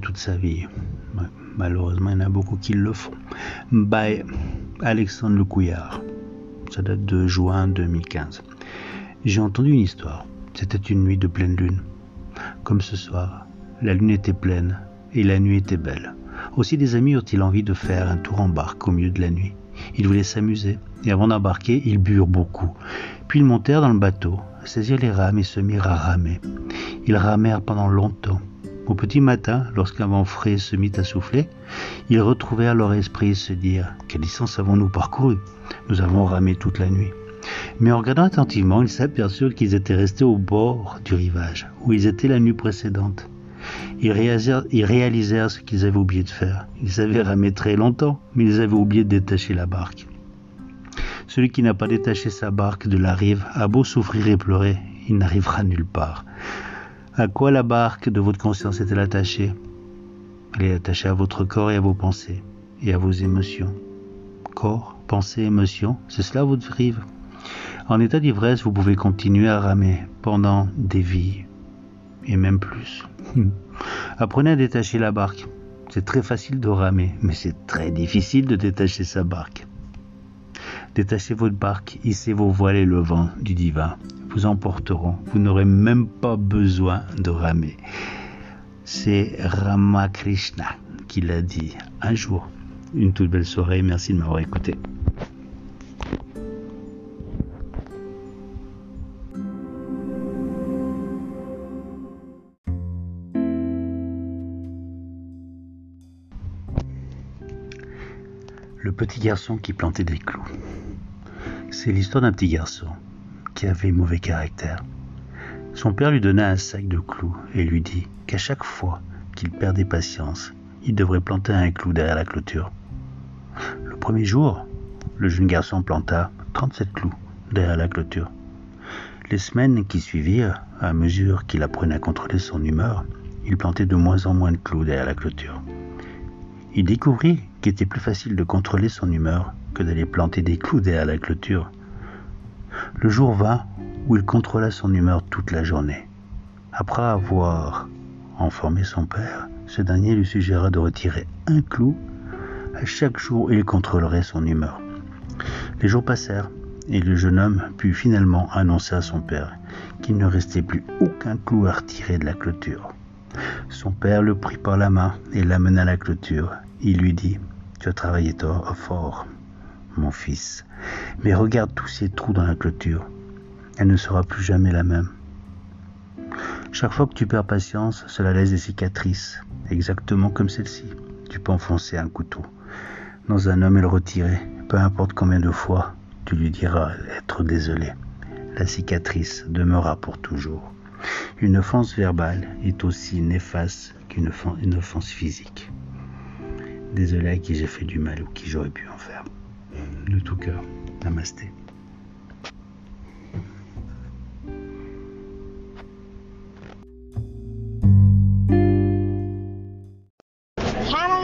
toute sa vie. Malheureusement, il y en a beaucoup qui le font. By Alexandre Le Couillard. Ça date de juin 2015. J'ai entendu une histoire. C'était une nuit de pleine lune. Comme ce soir, la lune était pleine et la nuit était belle. Aussi des amis eurent-ils envie de faire un tour en barque au milieu de la nuit. Ils voulaient s'amuser, et avant d'embarquer, ils burent beaucoup. Puis ils montèrent dans le bateau, saisirent les rames et se mirent à ramer. Ils ramèrent pendant longtemps. Au petit matin, lorsqu'un vent frais se mit à souffler, ils retrouvèrent leur esprit se dire Quelle distance avons-nous parcouru? Nous avons ramé toute la nuit. Mais en regardant attentivement, ils s'aperçurent qu'ils étaient restés au bord du rivage, où ils étaient la nuit précédente. Ils réalisèrent, ils réalisèrent ce qu'ils avaient oublié de faire. Ils avaient ramé très longtemps, mais ils avaient oublié de détacher la barque. Celui qui n'a pas détaché sa barque de la rive a beau souffrir et pleurer, il n'arrivera nulle part. À quoi la barque de votre conscience est-elle attachée? Elle est attachée à votre corps et à vos pensées, et à vos émotions. Corps, pensées, émotions, c'est cela votre rive. En état d'ivresse, vous pouvez continuer à ramer pendant des vies, et même plus. Apprenez à détacher la barque. C'est très facile de ramer, mais c'est très difficile de détacher sa barque. Détachez votre barque, hissez vos voiles et le vent du divin vous emporteront. Vous n'aurez même pas besoin de ramer. C'est Ramakrishna qui l'a dit un jour. Une toute belle soirée. Merci de m'avoir écouté. Le petit garçon qui plantait des clous. C'est l'histoire d'un petit garçon qui avait mauvais caractère. Son père lui donna un sac de clous et lui dit qu'à chaque fois qu'il perdait patience, il devrait planter un clou derrière la clôture. Le premier jour, le jeune garçon planta 37 clous derrière la clôture. Les semaines qui suivirent, à mesure qu'il apprenait à contrôler son humeur, il plantait de moins en moins de clous derrière la clôture. Il découvrit qu'il était plus facile de contrôler son humeur que d'aller planter des clous derrière la clôture. Le jour vint où il contrôla son humeur toute la journée. Après avoir informé son père, ce dernier lui suggéra de retirer un clou à chaque jour il contrôlerait son humeur. Les jours passèrent et le jeune homme put finalement annoncer à son père qu'il ne restait plus aucun clou à retirer de la clôture. Son père le prit par la main et l'amena à la clôture il lui dit Tu as travaillé fort, mon fils, mais regarde tous ces trous dans la clôture. Elle ne sera plus jamais la même. Chaque fois que tu perds patience, cela laisse des cicatrices, exactement comme celle-ci. Tu peux enfoncer un couteau dans un homme et le retirer, peu importe combien de fois tu lui diras être désolé. La cicatrice demeurera pour toujours. Une offense verbale est aussi néfaste qu'une offense physique. Désolé à qui j'ai fait du mal ou qui j'aurais pu en faire. De tout cœur. Namasté. Ciao.